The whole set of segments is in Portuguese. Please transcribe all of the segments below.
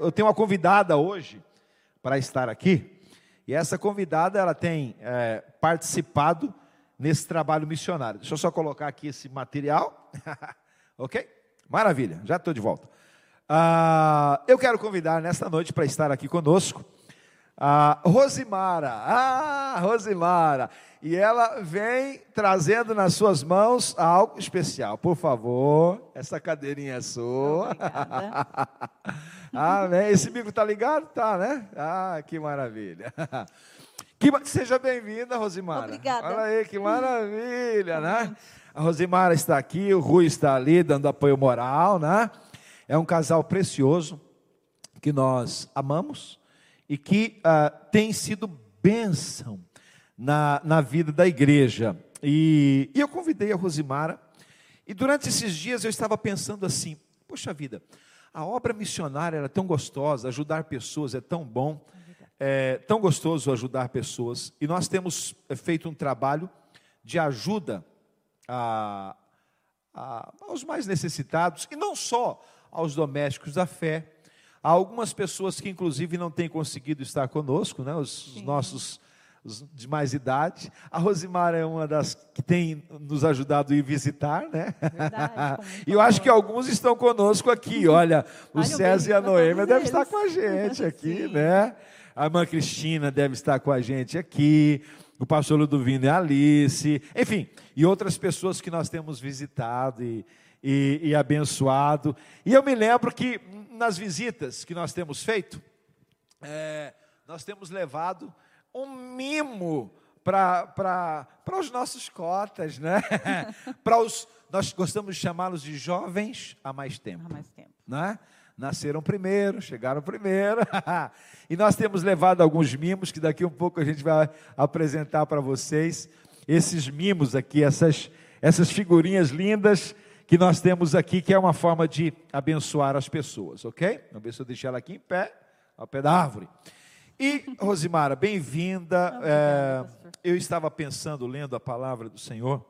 Eu tenho uma convidada hoje para estar aqui, e essa convidada ela tem é, participado nesse trabalho missionário. Deixa eu só colocar aqui esse material, ok? Maravilha, já estou de volta. Ah, eu quero convidar nesta noite para estar aqui conosco a Rosimara. Ah, Rosimara. E ela vem trazendo nas suas mãos algo especial. Por favor, essa cadeirinha é sua. Amém. Esse bico está ligado? Tá, né? Ah, que maravilha. Que, seja bem-vinda, Rosimara. Obrigada. Olha aí, que maravilha, né? A Rosimara está aqui, o Rui está ali dando apoio moral, né? É um casal precioso que nós amamos e que uh, tem sido bênção na, na vida da igreja. E, e eu convidei a Rosimara, e durante esses dias eu estava pensando assim: poxa vida, a obra missionária era tão gostosa, ajudar pessoas é tão bom, é tão gostoso ajudar pessoas, e nós temos é, feito um trabalho de ajuda a, a, aos mais necessitados, e não só aos domésticos da fé. Há algumas pessoas que, inclusive, não têm conseguido estar conosco, né? os, os nossos de mais idade. A Rosimara é uma das que tem nos ajudado a ir visitar, né? Verdade, e eu acho que alguns estão conosco aqui. Olha, o César e a Noêmia devem estar com a gente aqui, né? A irmã Cristina deve estar com a gente aqui. O pastor Ludovino e a Alice. Enfim, e outras pessoas que nós temos visitado e, e, e abençoado. E eu me lembro que nas visitas que nós temos feito, é, nós temos levado um mimo para os nossos cotas, né? para os, nós gostamos de chamá-los de jovens há mais tempo. Há mais tempo. Né? Nasceram primeiro, chegaram primeiro. e nós temos levado alguns mimos que daqui um pouco a gente vai apresentar para vocês. Esses mimos aqui, essas, essas figurinhas lindas que nós temos aqui, que é uma forma de abençoar as pessoas, ok? Vamos ver se eu deixar ela aqui em pé, ao pé da árvore. E, Rosimara, bem-vinda. É, eu estava pensando, lendo a palavra do Senhor,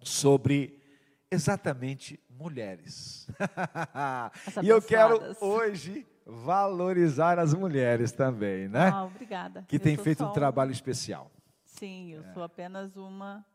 sobre exatamente mulheres. e eu quero hoje valorizar as mulheres também, né? Ah, obrigada. Que tem feito um trabalho especial. Sim, eu é. sou apenas uma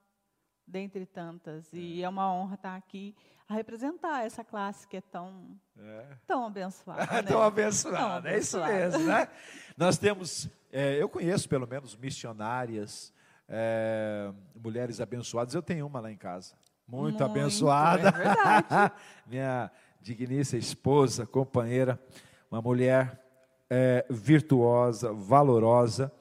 dentre tantas. E é uma honra estar aqui a representar essa classe que é tão, é. tão abençoada. né? tão abençoada, é isso mesmo, né? Nós temos, é, eu conheço pelo menos missionárias, é, mulheres abençoadas, eu tenho uma lá em casa, muito, muito abençoada. É Minha digníssima esposa, companheira, uma mulher é, virtuosa, valorosa.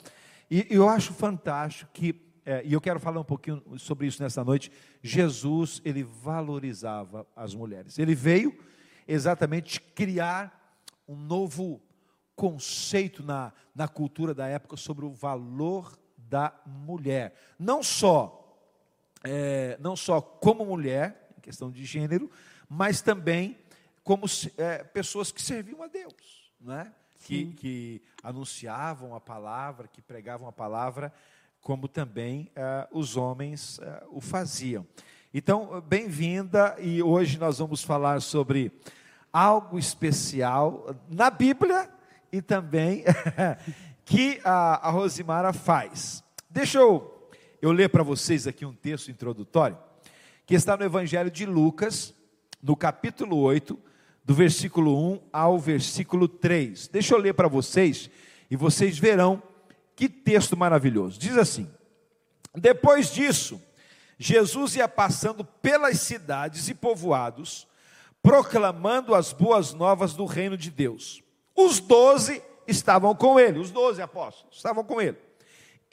E, e eu acho fantástico que é, e eu quero falar um pouquinho sobre isso nessa noite. Jesus, ele valorizava as mulheres. Ele veio exatamente criar um novo conceito na, na cultura da época sobre o valor da mulher. Não só, é, não só como mulher, em questão de gênero, mas também como é, pessoas que serviam a Deus, né? que, que anunciavam a palavra, que pregavam a palavra como também uh, os homens uh, o faziam. Então, bem-vinda, e hoje nós vamos falar sobre algo especial na Bíblia e também que a, a Rosimara faz. Deixa eu, eu ler para vocês aqui um texto introdutório, que está no Evangelho de Lucas, no capítulo 8, do versículo 1 ao versículo 3. Deixa eu ler para vocês e vocês verão que texto maravilhoso. Diz assim: Depois disso, Jesus ia passando pelas cidades e povoados, proclamando as boas novas do reino de Deus. Os doze estavam com ele, os doze apóstolos estavam com ele.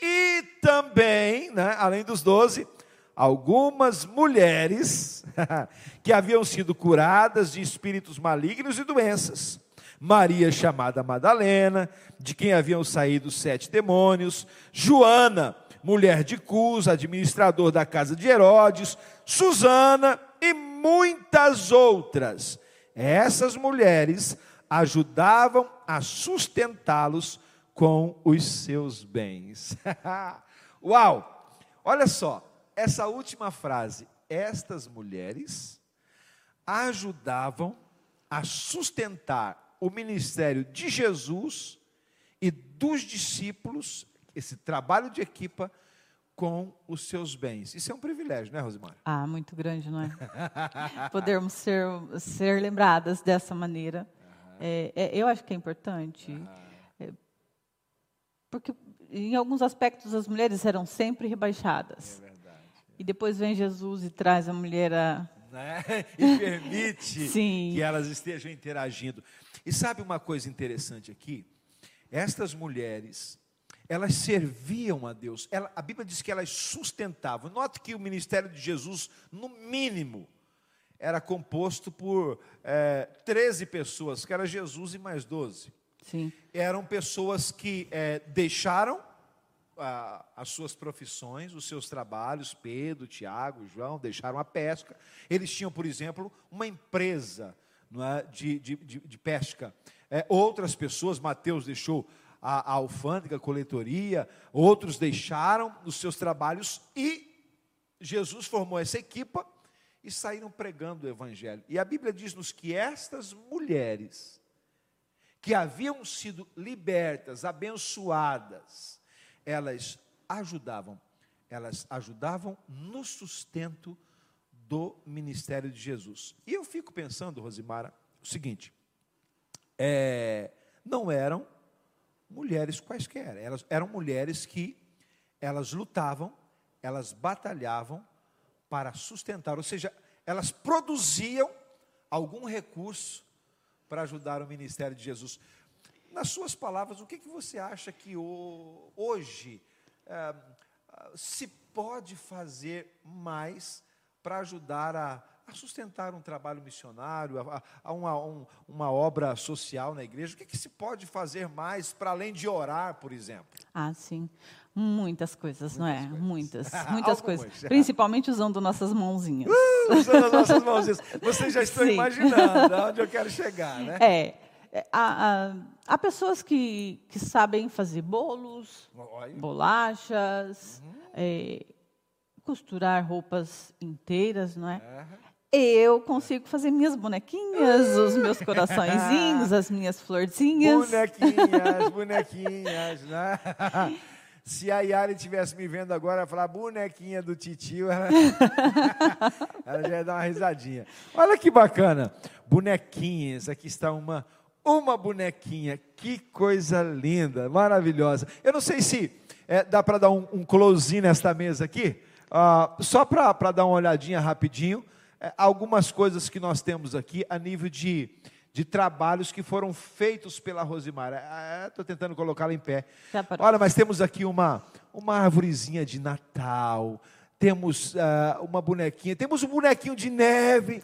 E também, né, além dos doze, algumas mulheres que haviam sido curadas de espíritos malignos e doenças. Maria, chamada Madalena, de quem haviam saído sete demônios, Joana, mulher de Cus, administrador da casa de Herodes, Susana e muitas outras. Essas mulheres ajudavam a sustentá-los com os seus bens. Uau! Olha só, essa última frase, estas mulheres ajudavam a sustentar o ministério de Jesus e dos discípulos, esse trabalho de equipa, com os seus bens. Isso é um privilégio, né, Rosimar? Ah, muito grande, não é? Podermos ser, ser lembradas dessa maneira. É, é, eu acho que é importante. É, porque, em alguns aspectos, as mulheres eram sempre rebaixadas. É verdade. E depois vem Jesus e traz a mulher a. Né? E permite que elas estejam interagindo. E sabe uma coisa interessante aqui? Estas mulheres elas serviam a Deus. Ela, a Bíblia diz que elas sustentavam. Note que o ministério de Jesus, no mínimo, era composto por é, 13 pessoas, que era Jesus e mais 12. Sim. Eram pessoas que é, deixaram a, as suas profissões, os seus trabalhos, Pedro, Tiago, João, deixaram a pesca. Eles tinham, por exemplo, uma empresa é, de, de, de, de pesca. É, outras pessoas, Mateus deixou a, a alfândega, a coletoria, outros deixaram os seus trabalhos e Jesus formou essa equipa e saíram pregando o evangelho. E a Bíblia diz-nos que estas mulheres que haviam sido libertas, abençoadas, elas ajudavam, elas ajudavam no sustento do ministério de Jesus. E eu fico pensando, Rosimara, o seguinte: é, não eram mulheres quaisquer. Elas eram mulheres que elas lutavam, elas batalhavam para sustentar, ou seja, elas produziam algum recurso para ajudar o ministério de Jesus. Nas suas palavras, o que, que você acha que hoje é, se pode fazer mais para ajudar a a sustentar um trabalho missionário, a, a uma, um, uma, obra social na igreja? O que, que se pode fazer mais para além de orar, por exemplo? Ah, sim. Muitas coisas, muitas não é? Coisas. Muitas, muitas coisas. Principalmente usando nossas mãozinhas. Uh, usando as nossas mãozinhas. Vocês já estão sim. imaginando onde eu quero chegar, né? É. é há, há, pessoas que, que sabem fazer bolos, bolachas, uhum. é, costurar roupas inteiras, não é? Uhum eu consigo fazer minhas bonequinhas, os meus coraçõezinhos, as minhas florzinhas. Bonequinhas, bonequinhas, né? Se a Yari estivesse me vendo agora, ela falar bonequinha do titio, ela... ela já ia dar uma risadinha. Olha que bacana. Bonequinhas, aqui está uma, uma bonequinha. Que coisa linda, maravilhosa. Eu não sei se é, dá para dar um, um close nesta mesa aqui, uh, só para dar uma olhadinha rapidinho. É, algumas coisas que nós temos aqui a nível de, de trabalhos que foram feitos pela Rosimara. Estou é, tentando colocá-la em pé. Olha, mas temos aqui uma, uma árvorezinha de Natal, temos uma bonequinha, temos um bonequinho de neve.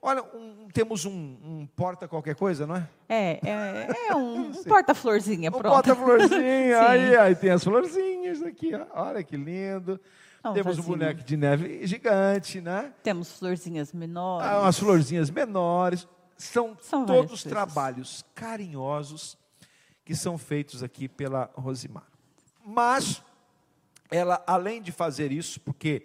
Olha, um, temos um, um, porta qualquer coisa, não é? É, é, é um, um porta-florzinha, pronto. Um porta-florzinha, aí, aí tem as florzinhas aqui, ó. olha que lindo. Não, Temos um boneco de neve gigante, né? Temos florzinhas menores. Ah, umas florzinhas menores. São, são todos trabalhos carinhosos que são feitos aqui pela Rosimar. Mas ela, além de fazer isso, porque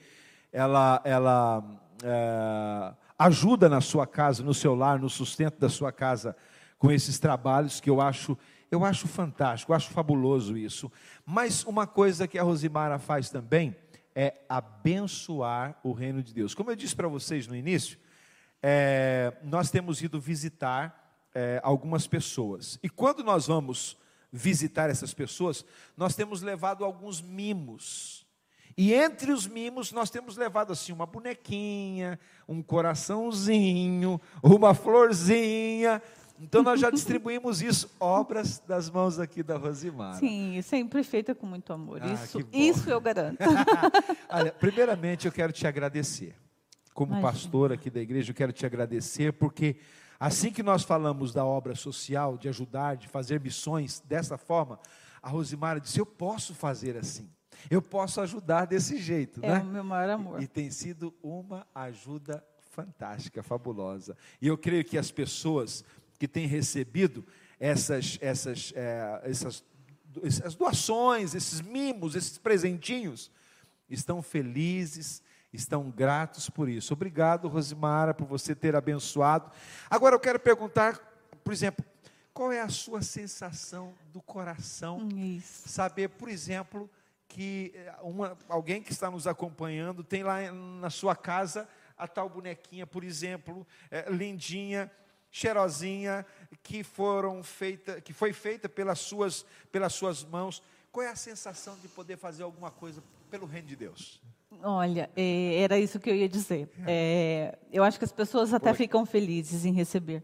ela, ela é, ajuda na sua casa, no seu lar, no sustento da sua casa, com esses trabalhos que eu acho, eu acho fantástico, eu acho fabuloso isso. Mas uma coisa que a Rosimara faz também é abençoar o reino de Deus. Como eu disse para vocês no início, é, nós temos ido visitar é, algumas pessoas. E quando nós vamos visitar essas pessoas, nós temos levado alguns mimos. E entre os mimos, nós temos levado assim uma bonequinha, um coraçãozinho, uma florzinha, então nós já distribuímos isso, obras das mãos aqui da Rosimara. Sim, sempre feita com muito amor. Ah, isso, isso eu garanto. Olha, primeiramente eu quero te agradecer. Como Imagina. pastor aqui da igreja, eu quero te agradecer porque assim que nós falamos da obra social, de ajudar, de fazer missões dessa forma, a Rosimara disse: "Eu posso fazer assim. Eu posso ajudar desse jeito, é né?" É o meu maior amor. E, e tem sido uma ajuda fantástica, fabulosa. E eu creio que as pessoas que tem recebido essas, essas, é, essas, essas doações, esses mimos, esses presentinhos, estão felizes, estão gratos por isso. Obrigado, Rosimara, por você ter abençoado. Agora eu quero perguntar, por exemplo, qual é a sua sensação do coração? Isso. Saber, por exemplo, que eh, uma, alguém que está nos acompanhando tem lá na sua casa a tal bonequinha, por exemplo, é, lindinha, cheirosinha, que foram feita, que foi feita pelas suas, pelas suas mãos. Qual é a sensação de poder fazer alguma coisa pelo reino de Deus? Olha, é, era isso que eu ia dizer. É, eu acho que as pessoas até Oi. ficam felizes em receber,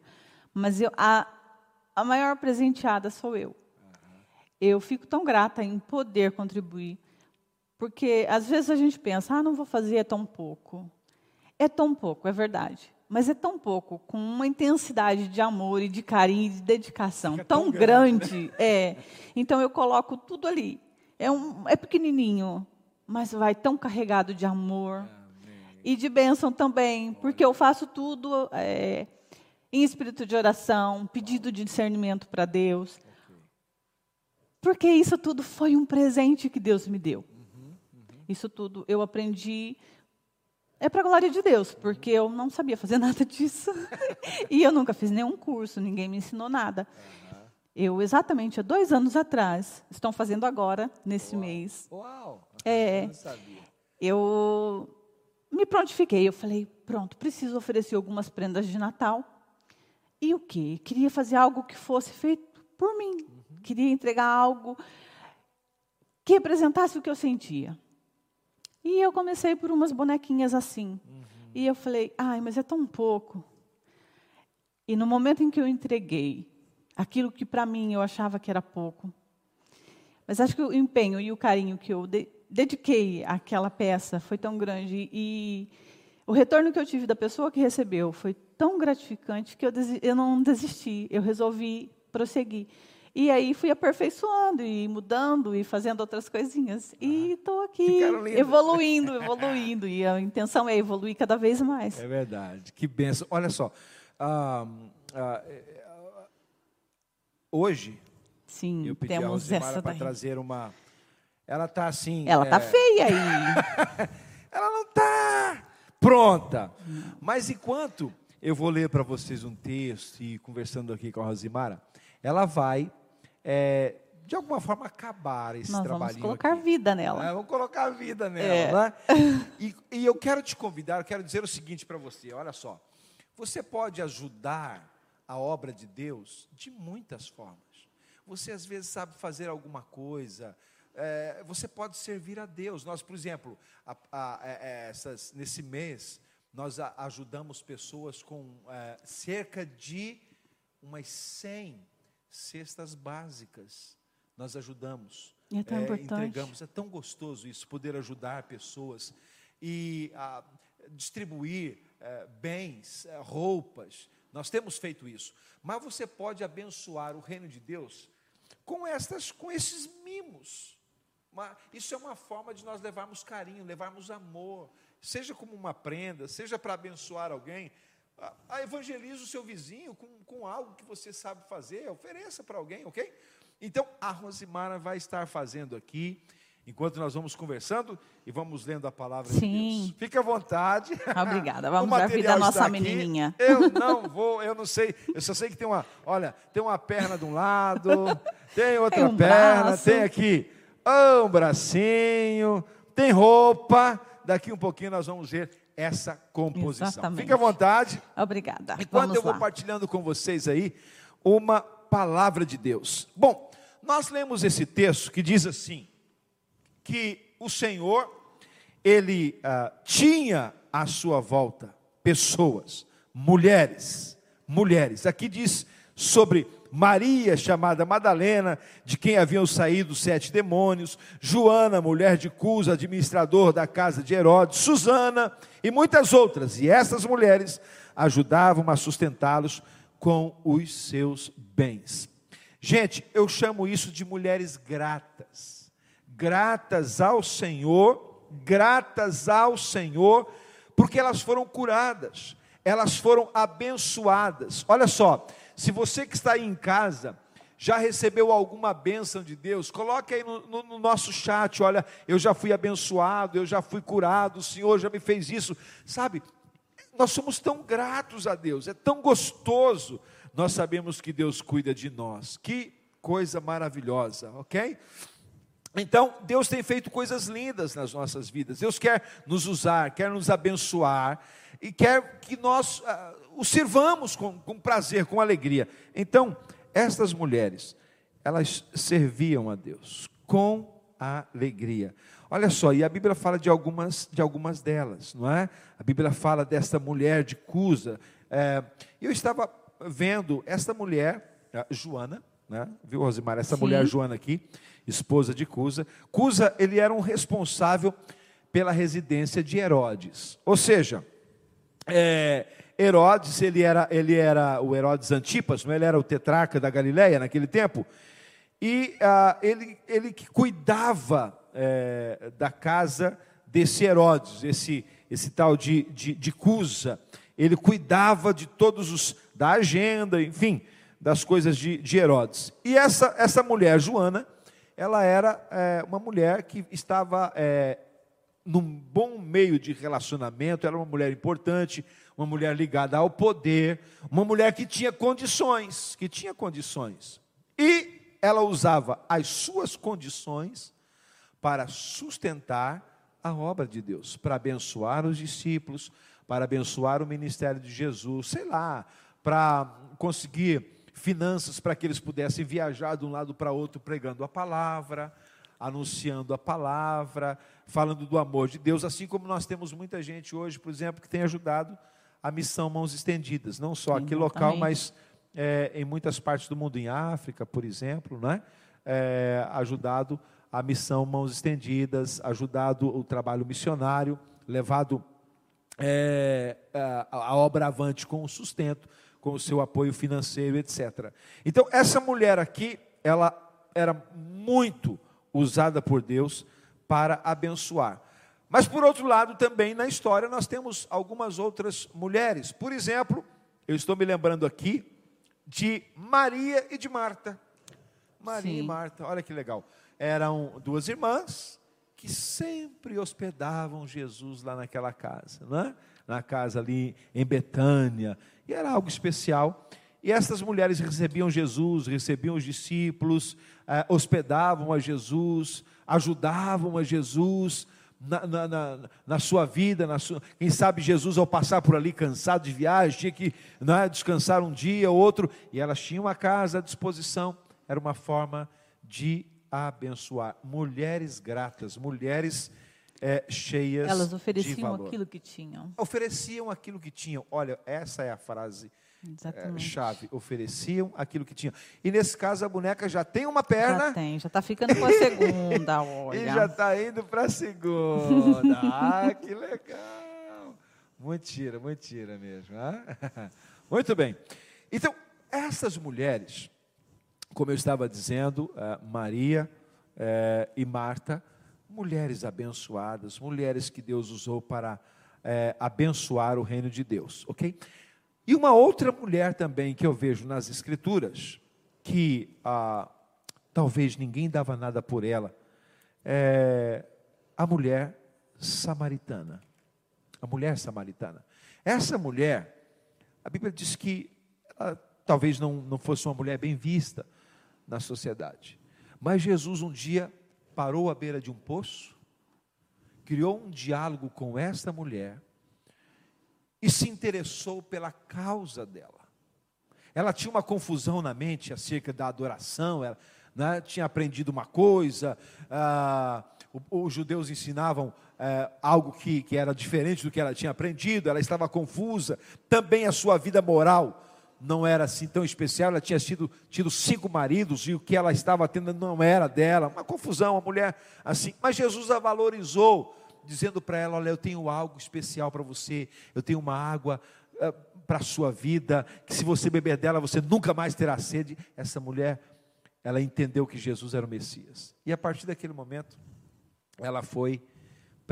mas eu, a, a maior presenteada sou eu. Eu fico tão grata em poder contribuir, porque às vezes a gente pensa, ah, não vou fazer, é tão pouco. É tão pouco, é verdade. Mas é tão pouco, com uma intensidade de amor e de carinho e de dedicação Fica tão, tão grande. grande né? É. Então eu coloco tudo ali. É, um, é pequenininho, mas vai tão carregado de amor Amém. e de bênção também, porque eu faço tudo é, em espírito de oração, pedido de discernimento para Deus. Porque isso tudo foi um presente que Deus me deu. Uhum, uhum. Isso tudo eu aprendi é para a glória de Deus, porque eu não sabia fazer nada disso. e eu nunca fiz nenhum curso, ninguém me ensinou nada. Eu, exatamente há dois anos atrás, estão fazendo agora, nesse Uau. mês. Uau! É, eu me prontifiquei. Eu falei, pronto, preciso oferecer algumas prendas de Natal. E o quê? Queria fazer algo que fosse feito por mim. Uhum. Queria entregar algo que representasse o que eu sentia. E eu comecei por umas bonequinhas assim. Uhum. E eu falei, ai, mas é tão pouco. E no momento em que eu entreguei aquilo que para mim eu achava que era pouco, mas acho que o empenho e o carinho que eu de dediquei àquela peça foi tão grande e o retorno que eu tive da pessoa que recebeu foi tão gratificante que eu, eu não desisti, eu resolvi prosseguir. E aí fui aperfeiçoando e mudando e fazendo outras coisinhas. E estou aqui evoluindo, evoluindo. E a intenção é evoluir cada vez mais. É verdade. Que benção. Olha só. Ah, ah, hoje, Sim, eu pedi temos a essa para trazer uma. Ela está assim. Ela está é... feia aí. Ela não está pronta. Mas enquanto eu vou ler para vocês um texto e conversando aqui com a Rosimara, ela vai é, de alguma forma acabar esse Nós trabalhinho. Vamos colocar aqui. vida nela. É, vamos colocar vida nela. É. Né? E, e, eu quero te convidar, eu quero dizer o seguinte para você: olha só. Você pode ajudar a obra de Deus de muitas formas. Você às vezes sabe fazer alguma coisa. É, você pode servir a Deus. Nós, por exemplo, a, a, a, é, é, essas, nesse mês, nós ajudamos pessoas com é, cerca de umas 100 cestas básicas. Nós ajudamos, é tão é, importante. entregamos. É tão gostoso isso, poder ajudar pessoas e a, distribuir é, bens, é, roupas. Nós temos feito isso. Mas você pode abençoar o reino de Deus com estas, com esses mimos. Uma, isso é uma forma de nós levarmos carinho, levarmos amor, seja como uma prenda, seja para abençoar alguém a, evangelize o seu vizinho com, com algo que você sabe fazer, ofereça para alguém, ok? Então, a Rosimara vai estar fazendo aqui, enquanto nós vamos conversando e vamos lendo a palavra Sim. de Deus. Fique à vontade. Obrigada. Vamos dar vida à nossa menininha. Eu não vou, eu não sei, eu só sei que tem uma, olha, tem uma perna de um lado, tem outra tem um perna, braço. tem aqui um bracinho, tem roupa. Daqui um pouquinho nós vamos ver essa composição. Exatamente. Fique à vontade. Obrigada. Enquanto Vamos eu vou lá. partilhando com vocês aí uma palavra de Deus. Bom, nós lemos esse texto que diz assim: que o Senhor, ele ah, tinha à sua volta pessoas, mulheres, mulheres. Aqui diz sobre Maria, chamada Madalena, de quem haviam saído sete demônios, Joana, mulher de Cusa, administrador da casa de Herodes, Susana e muitas outras. E essas mulheres ajudavam a sustentá-los com os seus bens. Gente, eu chamo isso de mulheres gratas. Gratas ao Senhor, gratas ao Senhor, porque elas foram curadas, elas foram abençoadas. Olha só, se você que está aí em casa já recebeu alguma bênção de Deus, coloque aí no, no, no, nosso chat, olha, eu já fui abençoado, eu já fui curado, o Senhor já me fez isso. Sabe, nós somos tão gratos a Deus, é tão gostoso nós sabemos que Deus cuida de nós. Que coisa maravilhosa, ok? Então, Deus tem feito coisas lindas nas nossas vidas. Deus quer nos usar, quer nos abençoar e quer que nós uh, o sirvamos com, com prazer, com alegria. Então, estas mulheres, elas serviam a Deus com alegria. Olha só, e a Bíblia fala de algumas, de algumas delas, não é? A Bíblia fala desta mulher de Cusa. É, eu estava vendo esta mulher, Joana, né? viu, Rosimar? Essa Sim. mulher Joana aqui, esposa de Cusa. Cusa, ele era um responsável pela residência de Herodes. Ou seja, é, Herodes, ele era, ele era o Herodes Antipas, não? É? ele era o tetrarca da Galileia naquele tempo. E ah, ele, ele que cuidava é, da casa desse Herodes, esse, esse tal de, de, de Cusa. Ele cuidava de todos os, da agenda, enfim, das coisas de, de Herodes. E essa, essa mulher, Joana, ela era é, uma mulher que estava é, num bom meio de relacionamento, era uma mulher importante, uma mulher ligada ao poder, uma mulher que tinha condições, que tinha condições. E ela usava as suas condições para sustentar a obra de Deus, para abençoar os discípulos, para abençoar o ministério de Jesus, sei lá, para conseguir finanças para que eles pudessem viajar de um lado para outro pregando a palavra, anunciando a palavra, falando do amor de Deus, assim como nós temos muita gente hoje, por exemplo, que tem ajudado a missão Mãos Estendidas, não só aqui local, mas é, em muitas partes do mundo, em África, por exemplo, né? É, ajudado a missão Mãos Estendidas, ajudado o trabalho missionário, levado é, a, a obra avante com o sustento, com o seu apoio financeiro, etc. Então, essa mulher aqui, ela era muito usada por Deus para abençoar. Mas, por outro lado, também na história nós temos algumas outras mulheres. Por exemplo, eu estou me lembrando aqui de Maria e de Marta. Maria Sim. e Marta, olha que legal eram duas irmãs que sempre hospedavam Jesus lá naquela casa, né? na casa ali em Betânia, e era algo especial. E essas mulheres recebiam Jesus, recebiam os discípulos, eh, hospedavam a Jesus, ajudavam a Jesus na, na, na, na sua vida. Na sua, quem sabe Jesus, ao passar por ali cansado de viagem, tinha que né, descansar um dia ou outro, e elas tinham a casa à disposição. Era uma forma de abençoar. Mulheres gratas, mulheres é, cheias Elas ofereciam aquilo que tinham. Ofereciam aquilo que tinham. Olha, essa é a frase é, chave. Ofereciam aquilo que tinham. E nesse caso a boneca já tem uma perna. Já tem, já está ficando com a segunda, olha. e já está indo para a segunda. ah, que legal. Mentira, mentira mesmo. Ah? Muito bem. Então, essas mulheres como eu estava dizendo, eh, Maria eh, e Marta, mulheres abençoadas, mulheres que Deus usou para eh, abençoar o reino de Deus, ok? E uma outra mulher também que eu vejo nas Escrituras, que ah, talvez ninguém dava nada por ela, é a mulher samaritana. A mulher samaritana. Essa mulher, a Bíblia diz que ela talvez não, não fosse uma mulher bem vista, na sociedade. Mas Jesus um dia parou à beira de um poço, criou um diálogo com esta mulher e se interessou pela causa dela. Ela tinha uma confusão na mente acerca da adoração, ela né, tinha aprendido uma coisa, ah, os judeus ensinavam eh, algo que, que era diferente do que ela tinha aprendido, ela estava confusa, também a sua vida moral não era assim tão especial, ela tinha sido, tido cinco maridos e o que ela estava tendo não era dela, uma confusão, uma mulher assim. Mas Jesus a valorizou, dizendo para ela: Olha, eu tenho algo especial para você, eu tenho uma água uh, para a sua vida, que se você beber dela você nunca mais terá sede. Essa mulher, ela entendeu que Jesus era o Messias, e a partir daquele momento, ela foi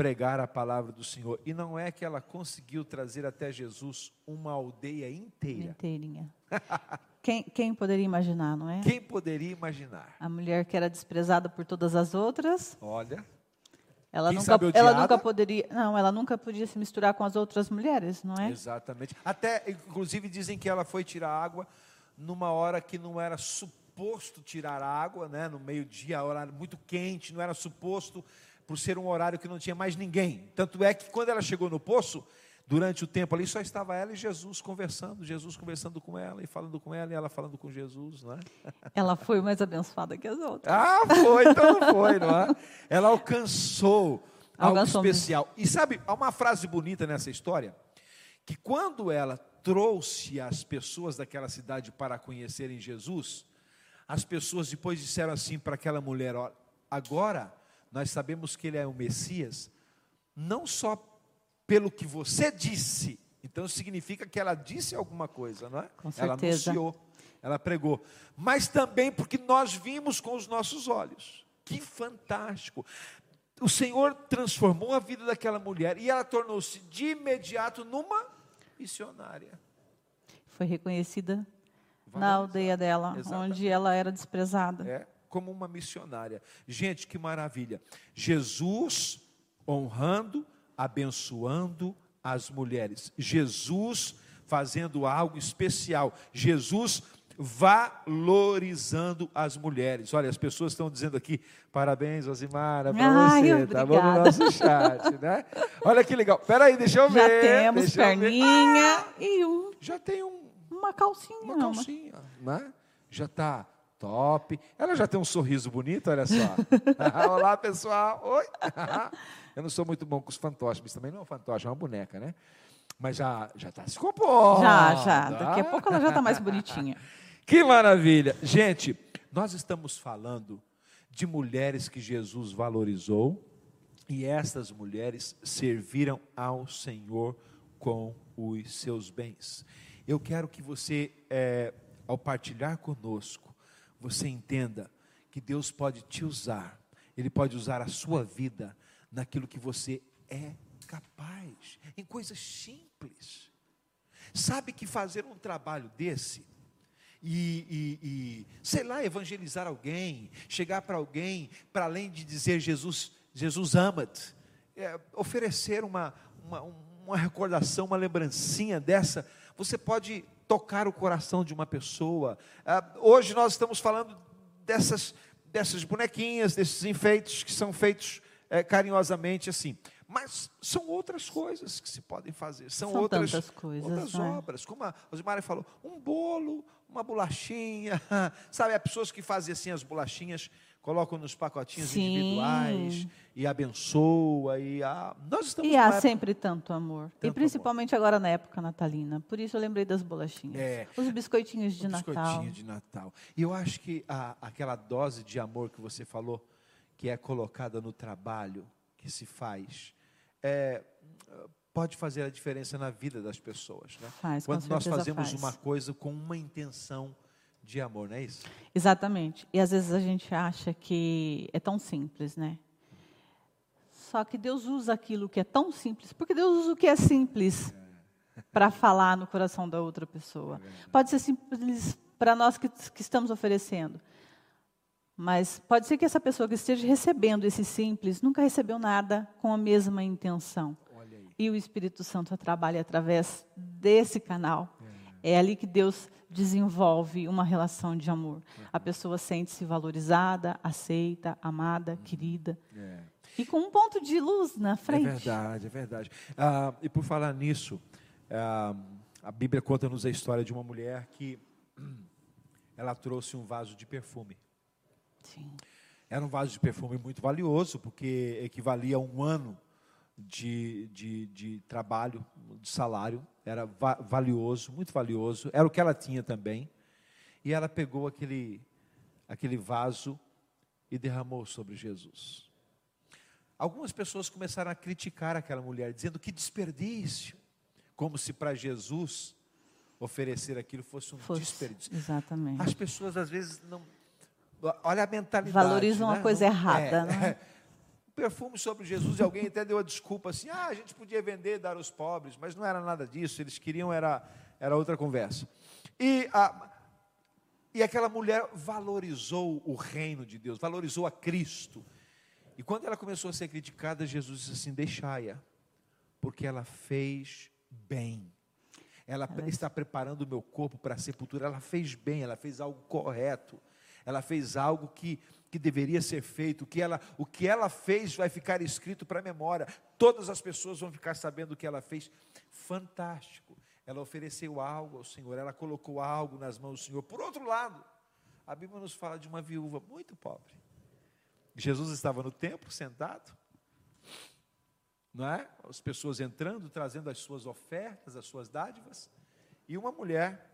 pregar a palavra do Senhor. E não é que ela conseguiu trazer até Jesus uma aldeia inteira. Inteirinha. quem, quem poderia imaginar, não é? Quem poderia imaginar? A mulher que era desprezada por todas as outras. Olha. Ela nunca, ela nunca poderia, não, ela nunca podia se misturar com as outras mulheres, não é? Exatamente. Até, inclusive, dizem que ela foi tirar água numa hora que não era suposto tirar água, né, no meio-dia, horário muito quente, não era suposto, por ser um horário que não tinha mais ninguém. Tanto é que quando ela chegou no poço, durante o tempo ali só estava ela e Jesus conversando, Jesus conversando com ela e falando com ela e ela falando com Jesus, não é? Ela foi mais abençoada que as outras. Ah, foi, então não foi, não é? Ela alcançou, alcançou algo especial. Mesmo. E sabe, há uma frase bonita nessa história, que quando ela trouxe as pessoas daquela cidade para conhecerem Jesus, as pessoas depois disseram assim para aquela mulher: ó, agora nós sabemos que ele é o Messias, não só pelo que você disse. Então significa que ela disse alguma coisa, não é? Com certeza. Ela anunciou, ela pregou. Mas também porque nós vimos com os nossos olhos. Que fantástico. O Senhor transformou a vida daquela mulher e ela tornou-se de imediato numa missionária. Foi reconhecida na aldeia dela, Exatamente. onde ela era desprezada. É, como uma missionária. Gente, que maravilha. Jesus honrando abençoando as mulheres. Jesus fazendo algo especial. Jesus valorizando as mulheres. Olha, as pessoas estão dizendo aqui, parabéns, Osimara, para você, obrigada. tá bom no nosso chat, né? Olha que legal. Peraí, deixa eu Já ver. Já temos perninha ah, e um... Já tem um... Uma calcinha. Uma calcinha, né? Já está top. Ela já tem um sorriso bonito, olha só. Olá, pessoal. Oi. Eu não sou muito bom com os fantoches, mas também não é um fantoche, é uma boneca, né? Mas já já está se compondo. Já, já. Daqui a pouco ela já está mais bonitinha. Que maravilha. Gente, nós estamos falando de mulheres que Jesus valorizou e estas mulheres serviram ao Senhor com os seus bens. Eu quero que você, é, ao partilhar conosco, você entenda que Deus pode te usar, Ele pode usar a sua vida naquilo que você é capaz, em coisas simples. Sabe que fazer um trabalho desse, e, e, e, sei lá, evangelizar alguém, chegar para alguém, para além de dizer Jesus, Jesus ama-te, é, oferecer uma, uma, uma recordação, uma lembrancinha dessa, você pode tocar o coração de uma pessoa. Ah, hoje nós estamos falando dessas, dessas bonequinhas, desses enfeites que são feitos é, carinhosamente assim. Mas são outras coisas que se podem fazer, são, são outras, coisas, outras né? obras. Como a Osmara falou, um bolo, uma bolachinha, sabe? Há pessoas que fazem assim as bolachinhas, colocam nos pacotinhos Sim. individuais e abençoa. E, há, nós estamos e há época, sempre tanto amor. Tanto e principalmente amor. agora na época natalina. Por isso eu lembrei das bolachinhas. É, Os biscoitinhos de Natal. Biscoitinho de Natal. E eu acho que a, aquela dose de amor que você falou, que é colocada no trabalho que se faz, é, pode fazer a diferença na vida das pessoas. Né? Faz, Quando nós fazemos faz. uma coisa com uma intenção de amor, não é isso? Exatamente. E às vezes a gente acha que é tão simples, né? Só que Deus usa aquilo que é tão simples, porque Deus usa o que é simples é. para falar no coração da outra pessoa. É pode ser simples para nós que, que estamos oferecendo, mas pode ser que essa pessoa que esteja recebendo esse simples nunca recebeu nada com a mesma intenção. E o Espírito Santo trabalha através desse canal. É. é ali que Deus desenvolve uma relação de amor. Uhum. A pessoa sente-se valorizada, aceita, amada, uhum. querida. É. E com um ponto de luz na frente. É verdade, é verdade. Ah, e por falar nisso, ah, a Bíblia conta-nos a história de uma mulher que ela trouxe um vaso de perfume. Sim. Era um vaso de perfume muito valioso, porque equivalia a um ano de, de, de trabalho, de salário. Era va valioso, muito valioso. Era o que ela tinha também. E ela pegou aquele, aquele vaso e derramou sobre Jesus. Algumas pessoas começaram a criticar aquela mulher, dizendo que desperdício, como se para Jesus oferecer aquilo fosse um fosse, desperdício. Exatamente. As pessoas às vezes não Olha a mentalidade. Valorizam né? uma coisa Não, errada. É, né? Perfume sobre Jesus e alguém até deu a desculpa assim: ah, a gente podia vender, dar aos pobres, mas não era nada disso, eles queriam, era, era outra conversa. E, a, e aquela mulher valorizou o reino de Deus, valorizou a Cristo. E quando ela começou a ser criticada, Jesus disse assim: deixai-a, porque ela fez bem ela está preparando o meu corpo para a sepultura. Ela fez bem, ela fez algo correto, ela fez algo que, que deveria ser feito. O que, ela, o que ela fez vai ficar escrito para a memória. Todas as pessoas vão ficar sabendo o que ela fez. Fantástico. Ela ofereceu algo ao Senhor, ela colocou algo nas mãos do Senhor. Por outro lado, a Bíblia nos fala de uma viúva muito pobre. Jesus estava no templo sentado, não é? As pessoas entrando, trazendo as suas ofertas, as suas dádivas, e uma mulher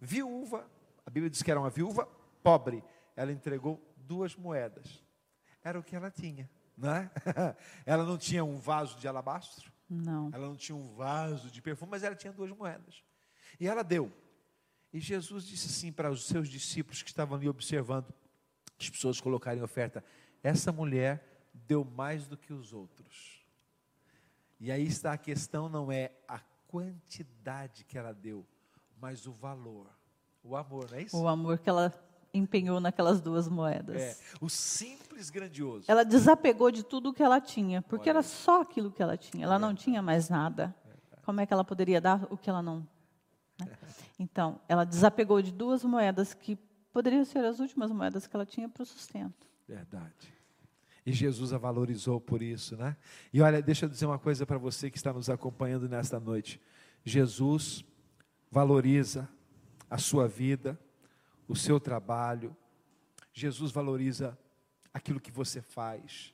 viúva, a Bíblia diz que era uma viúva pobre, ela entregou duas moedas. Era o que ela tinha, não é? Ela não tinha um vaso de alabastro, não. Ela não tinha um vaso de perfume, mas ela tinha duas moedas. E ela deu. E Jesus disse assim para os seus discípulos que estavam ali observando as pessoas colocarem oferta: essa mulher deu mais do que os outros. E aí está a questão, não é a quantidade que ela deu, mas o valor, o amor, não é isso? O amor que ela empenhou naquelas duas moedas. É, o simples grandioso. Ela desapegou de tudo que ela tinha, porque Olha. era só aquilo que ela tinha. Ela é. não tinha mais nada. É. Como é que ela poderia dar o que ela não? Né? Então, ela desapegou de duas moedas que poderiam ser as últimas moedas que ela tinha para o sustento. Verdade. E Jesus a valorizou por isso, né? E olha, deixa eu dizer uma coisa para você que está nos acompanhando nesta noite. Jesus valoriza a sua vida, o seu trabalho. Jesus valoriza aquilo que você faz.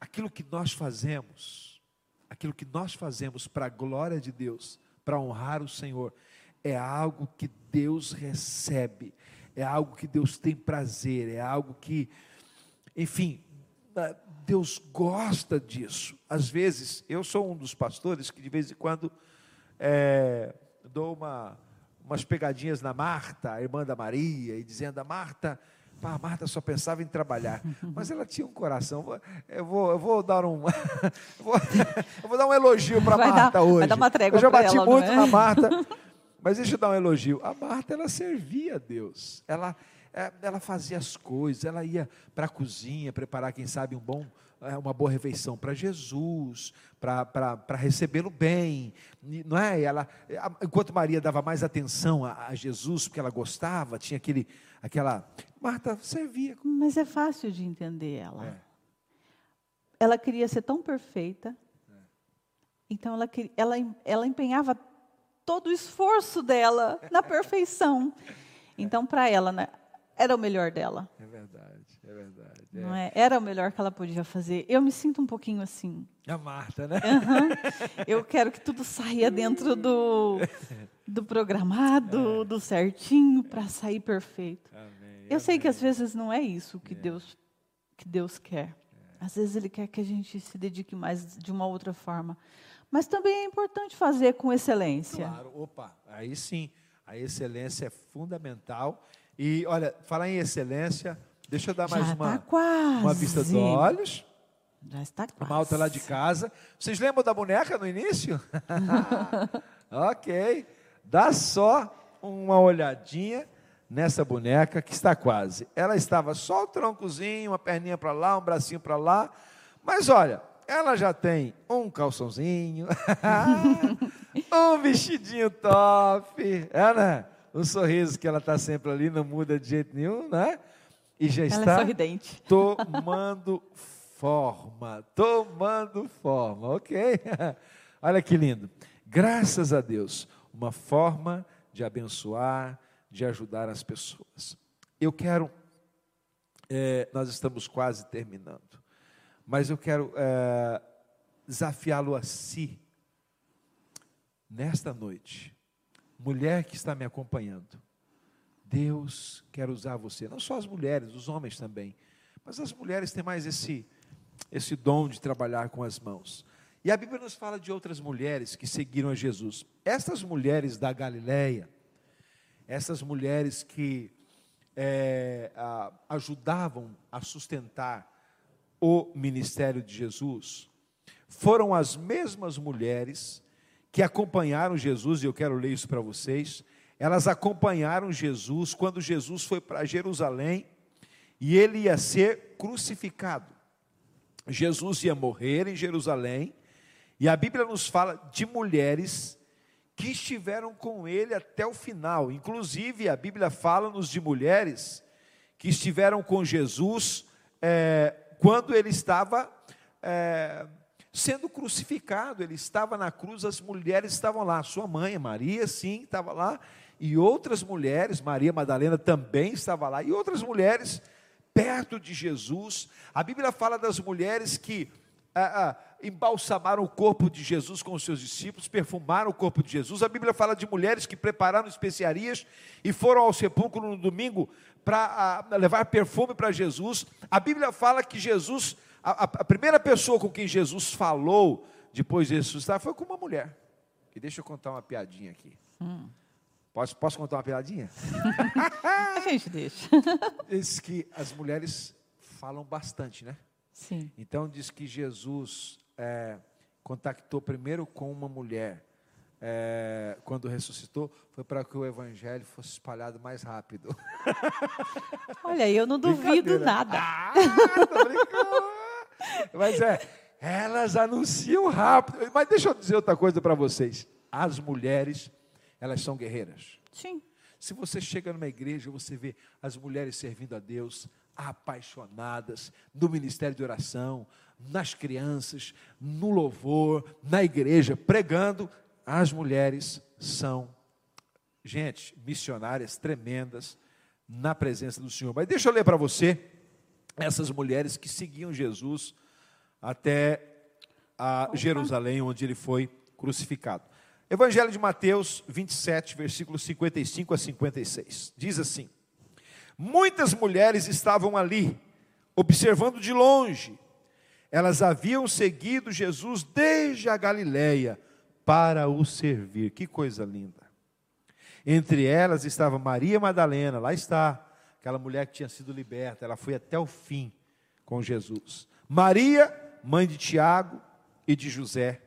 Aquilo que nós fazemos, aquilo que nós fazemos para a glória de Deus, para honrar o Senhor, é algo que Deus recebe, é algo que Deus tem prazer, é algo que, enfim, Deus gosta disso. Às vezes, eu sou um dos pastores que de vez em quando é, dou uma, umas pegadinhas na Marta, a irmã da Maria, e dizendo: a Marta, a Marta só pensava em trabalhar, mas ela tinha um coração. Eu vou, eu vou dar um, eu vou, eu vou dar um elogio para a Marta dar, hoje. Vai dar uma trégua eu já bati ela, muito é? na Marta, mas deixa eu dar um elogio. A Marta ela servia a Deus. Ela é, ela fazia as coisas, ela ia para a cozinha preparar, quem sabe, um bom, uma boa refeição para Jesus, para recebê-lo bem, não é? Ela, enquanto Maria dava mais atenção a, a, Jesus, porque ela gostava, tinha aquele, aquela. Marta servia. Mas é fácil de entender ela. É. Ela queria ser tão perfeita, é. então ela, ela, ela empenhava todo o esforço dela na perfeição. Então, para ela, né, era o melhor dela. É verdade, é verdade. É. Não é? Era o melhor que ela podia fazer. Eu me sinto um pouquinho assim. A Marta, né? Uhum. Eu quero que tudo saia dentro do, do programado, é. do certinho, para sair perfeito. Amém, Eu amém. sei que às vezes não é isso que, é. Deus, que Deus quer. É. Às vezes Ele quer que a gente se dedique mais de uma outra forma. Mas também é importante fazer com excelência. Claro, opa, aí sim. A excelência é fundamental e olha, falar em excelência, deixa eu dar mais Já uma, tá uma vista dos olhos. Já está quase. Malta lá de casa. Vocês lembram da boneca no início? ok. Dá só uma olhadinha nessa boneca que está quase. Ela estava só o troncozinho, uma perninha para lá, um bracinho para lá. Mas olha, ela já tem um calçãozinho, um vestidinho top, é, né? O sorriso que ela está sempre ali não muda de jeito nenhum, né? E já ela está é sorridente. tomando forma, tomando forma, ok? Olha que lindo. Graças a Deus, uma forma de abençoar, de ajudar as pessoas. Eu quero, é, nós estamos quase terminando, mas eu quero é, desafiá-lo a si, nesta noite, mulher que está me acompanhando, Deus quer usar você, não só as mulheres, os homens também, mas as mulheres têm mais esse, esse dom de trabalhar com as mãos. E a Bíblia nos fala de outras mulheres que seguiram a Jesus. Essas mulheres da Galileia, essas mulheres que é, a, ajudavam a sustentar o ministério de Jesus, foram as mesmas mulheres que acompanharam Jesus, e eu quero ler isso para vocês. Elas acompanharam Jesus quando Jesus foi para Jerusalém e ele ia ser crucificado. Jesus ia morrer em Jerusalém, e a Bíblia nos fala de mulheres que estiveram com ele até o final. Inclusive, a Bíblia fala-nos de mulheres que estiveram com Jesus é, quando ele estava é, sendo crucificado, ele estava na cruz, as mulheres estavam lá, sua mãe, Maria, sim, estava lá, e outras mulheres, Maria Madalena também estava lá, e outras mulheres perto de Jesus. A Bíblia fala das mulheres que ah, ah, embalsamaram o corpo de Jesus com os seus discípulos, perfumaram o corpo de Jesus. A Bíblia fala de mulheres que prepararam especiarias e foram ao sepulcro no domingo para ah, levar perfume para Jesus. A Bíblia fala que Jesus, a, a, primeira pessoa com quem Jesus falou depois de ressuscitar foi com uma mulher. E deixa eu contar uma piadinha aqui. Hum. Posso, posso contar uma piadinha? a gente deixa. Diz que as mulheres falam bastante, né? Sim. Então diz que Jesus é, contactou primeiro com uma mulher. É, quando ressuscitou, foi para que o evangelho fosse espalhado mais rápido. Olha, eu não duvido nada. Ah, Mas é, elas anunciam rápido. Mas deixa eu dizer outra coisa para vocês. As mulheres, elas são guerreiras. Sim. Se você chega numa igreja, você vê as mulheres servindo a Deus, apaixonadas no ministério de oração, nas crianças, no louvor, na igreja, pregando, as mulheres são, gente, missionárias tremendas na presença do Senhor. Mas deixa eu ler para você essas mulheres que seguiam Jesus até a Jerusalém, onde ele foi crucificado. Evangelho de Mateus 27, versículos 55 a 56. Diz assim: Muitas mulheres estavam ali, observando de longe. Elas haviam seguido Jesus desde a Galiléia para o servir. Que coisa linda. Entre elas estava Maria Madalena, lá está, aquela mulher que tinha sido liberta, ela foi até o fim com Jesus. Maria, mãe de Tiago e de José.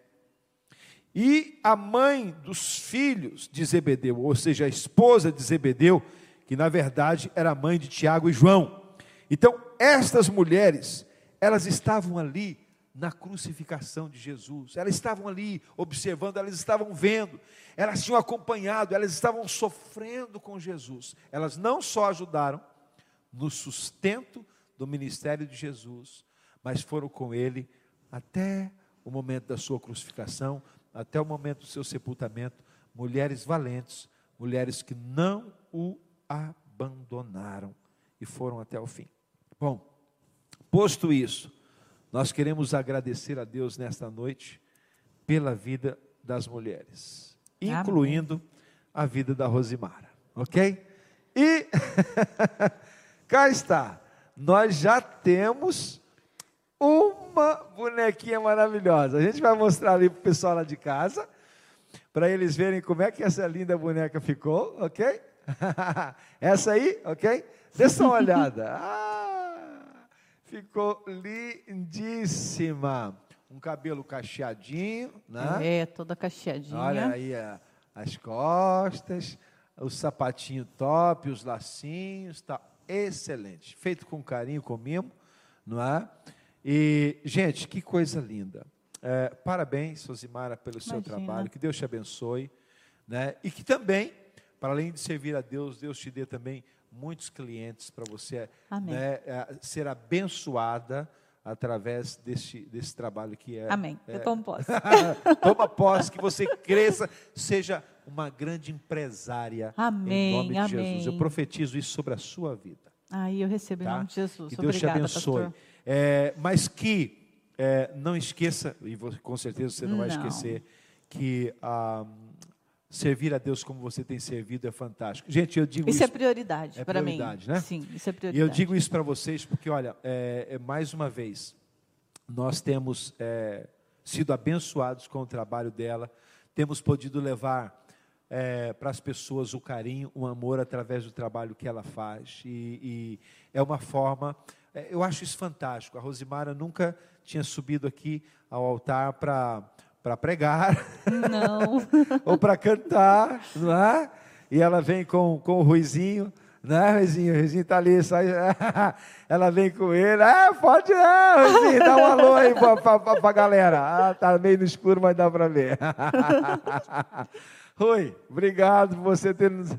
E a mãe dos filhos de Zebedeu, ou seja, a esposa de Zebedeu, que na verdade era mãe de Tiago e João. Então, estas mulheres, elas estavam ali na crucificação de Jesus, elas estavam ali observando, elas estavam vendo, elas tinham acompanhado, elas estavam sofrendo com Jesus. Elas não só ajudaram no sustento do ministério de Jesus, mas foram com ele até o momento da sua crucificação, até o momento do seu sepultamento, mulheres valentes, mulheres que não o abandonaram e foram até o fim. Bom, posto isso, nós queremos agradecer a Deus nesta noite pela vida das mulheres, incluindo Amém. a vida da Rosimara, ok? E cá está, nós já temos uma bonequinha maravilhosa. A gente vai mostrar ali para o pessoal lá de casa, para eles verem como é que essa linda boneca ficou, ok? Essa aí, ok? Dê só uma olhada. Ah, ficou lindíssima. Um cabelo cacheadinho, né? É, toda cacheadinha. Olha aí a, as costas, o sapatinho top, os lacinhos, tá excelente. Feito com carinho, com mimo, não é? E, gente, que coisa linda. É, parabéns, Sosimara, pelo Imagina. seu trabalho. Que Deus te abençoe. Né? E que também para além de servir a Deus, Deus te dê também muitos clientes para você né, é, ser abençoada através desse, desse trabalho que é. Amém. É, Eu tomo posse. toma posse, que você cresça, seja uma grande empresária. Amém. Em nome de amém. Jesus. Eu profetizo isso sobre a sua vida. Aí eu recebo tá? em nome de Jesus. Que Deus Obrigada, te abençoe. É, mas que é, não esqueça, e com certeza você não, não. vai esquecer, que. Ah, servir a Deus como você tem servido é fantástico. Gente, eu digo isso. Isso é prioridade é para mim. Né? Sim, isso é prioridade. E eu digo isso para vocês porque, olha, é, é, mais uma vez, nós temos é, sido abençoados com o trabalho dela, temos podido levar é, para as pessoas o carinho, o amor através do trabalho que ela faz. E, e é uma forma. É, eu acho isso fantástico. A Rosimara nunca tinha subido aqui ao altar para para pregar. Não. ou para cantar, não é? E ela vem com, com o Ruizinho, né, Ruizinho? O Ruizinho está ali, só, ela vem com ele. É, pode não, Ruizinho, dá um alô aí para a galera. Ah, tá meio no escuro, mas dá para ver. Oi, obrigado por você ter nos,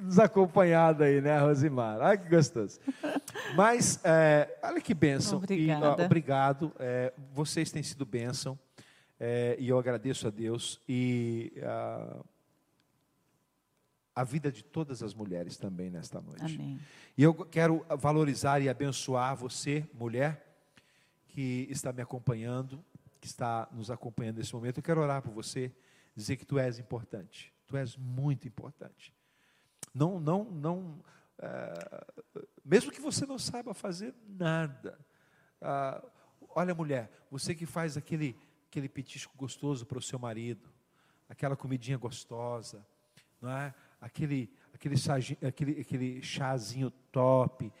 nos acompanhado aí, né, Rosimar? Olha que gostoso. Mas, é, olha que bênção. Obrigada. E, ó, obrigado. É, vocês têm sido bênção. É, e eu agradeço a Deus. E a, a vida de todas as mulheres também nesta noite. Amém. E eu quero valorizar e abençoar você, mulher, que está me acompanhando, que está nos acompanhando nesse momento. Eu quero orar por você, dizer que tu és importante. Tu és muito importante. Não, não, não. é, mesmo que você não saiba fazer nada. ah, olha, mulher, você que faz aquele, aquele petisco gostoso para o seu marido, aquela comidinha gostosa, não é? Aquele, aquele, aquele, aquele chazinho top.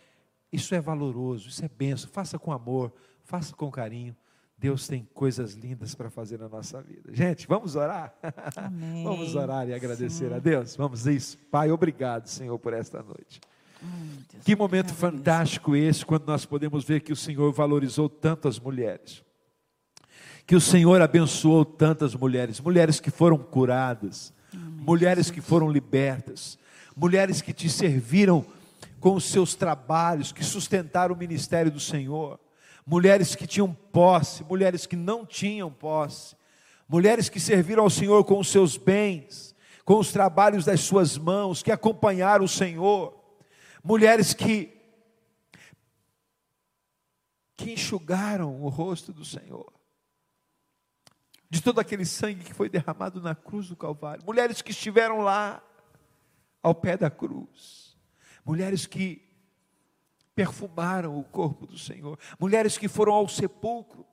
Isso é valoroso, isso é benção. Faça com amor, faça com carinho. Deus tem coisas lindas para fazer na nossa vida. Gente, vamos orar? Amém. Vamos orar e agradecer Sim. a Deus. Vamos isso. Pai, obrigado, Senhor, por esta noite. Ai, Que momento fantástico esse, quando nós podemos ver que o Senhor valorizou tantas mulheres. Que o Senhor abençoou tantas mulheres, mulheres que foram curadas, mulheres que foram libertas, mulheres que te serviram com os seus trabalhos, que sustentaram o ministério do Senhor, mulheres que tinham posse, mulheres que não tinham posse, mulheres que serviram ao Senhor com os seus bens, com os trabalhos das suas mãos, que acompanharam o Senhor, mulheres que que enxugaram o rosto do Senhor, todo aquele sangue que foi derramado na cruz do Calvário, mulheres que estiveram lá, ao pé da cruz, mulheres que perfumaram o corpo do Senhor, mulheres que foram ao sepulcro,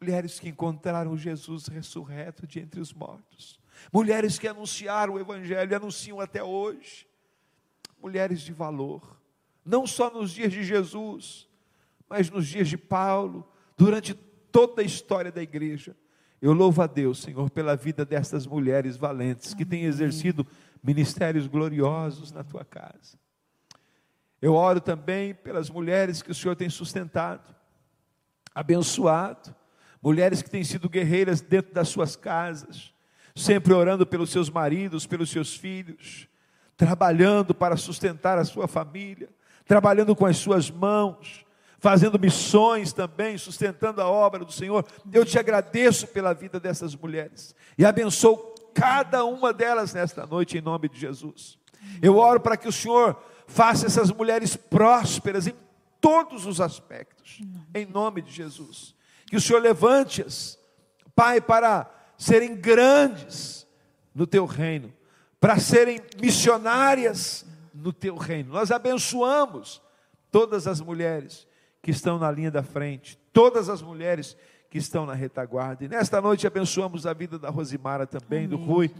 mulheres que encontraram Jesus ressurreto de entre os mortos, mulheres que anunciaram o Evangelho e anunciam até hoje, mulheres de valor, não só nos dias de Jesus, mas nos dias de Paulo, durante toda a história da igreja. Eu louvo a Deus, Senhor, pela vida destas mulheres valentes que têm exercido ministérios gloriosos na tua casa. Eu oro também pelas mulheres que o Senhor tem sustentado, abençoado, mulheres que têm sido guerreiras dentro das suas casas, sempre orando pelos seus maridos, pelos seus filhos, trabalhando para sustentar a sua família, trabalhando com as suas mãos, fazendo missões também, sustentando a obra do Senhor. Eu te agradeço pela vida dessas mulheres e abençoo cada uma delas nesta noite em nome de Jesus. Eu oro para que o Senhor faça essas mulheres prósperas em todos os aspectos, em nome de Jesus. Que o Senhor levante-as, Pai, para serem grandes no teu reino, para serem missionárias no teu reino. Nós abençoamos todas as mulheres que estão na linha da frente, todas as mulheres que estão na retaguarda. E nesta noite abençoamos a vida da Rosimara também, do Rui.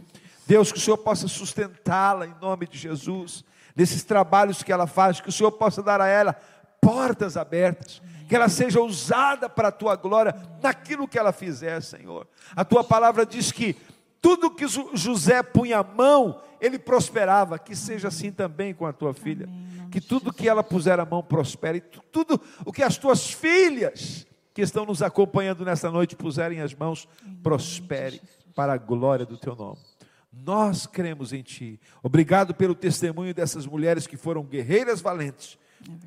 Deus, que o Senhor possa sustentá-la em nome de Jesus, nesses trabalhos que ela faz, que o Senhor possa dar a ela portas abertas, que ela seja usada para a tua glória naquilo que ela fizer, Senhor. A tua palavra diz que tudo que José punha a mão, ele prosperava, que seja assim também com a tua filha. Que tudo que ela puser a mão prospere, e tu- tudo o que as tuas filhas que estão nos acompanhando nesta noite puserem as mãos, prospere para a glória do teu nome. Nós cremos em Ti. Obrigado pelo testemunho dessas mulheres que foram guerreiras valentes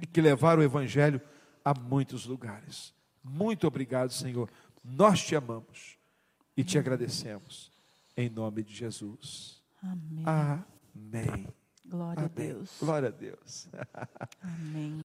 e que levaram o Evangelho a muitos lugares. Muito obrigado, Senhor. Nós te amamos e te agradecemos. Em nome de Jesus. Amém. Amém. Glória a Amém. Deus. Glória a Deus. Amém.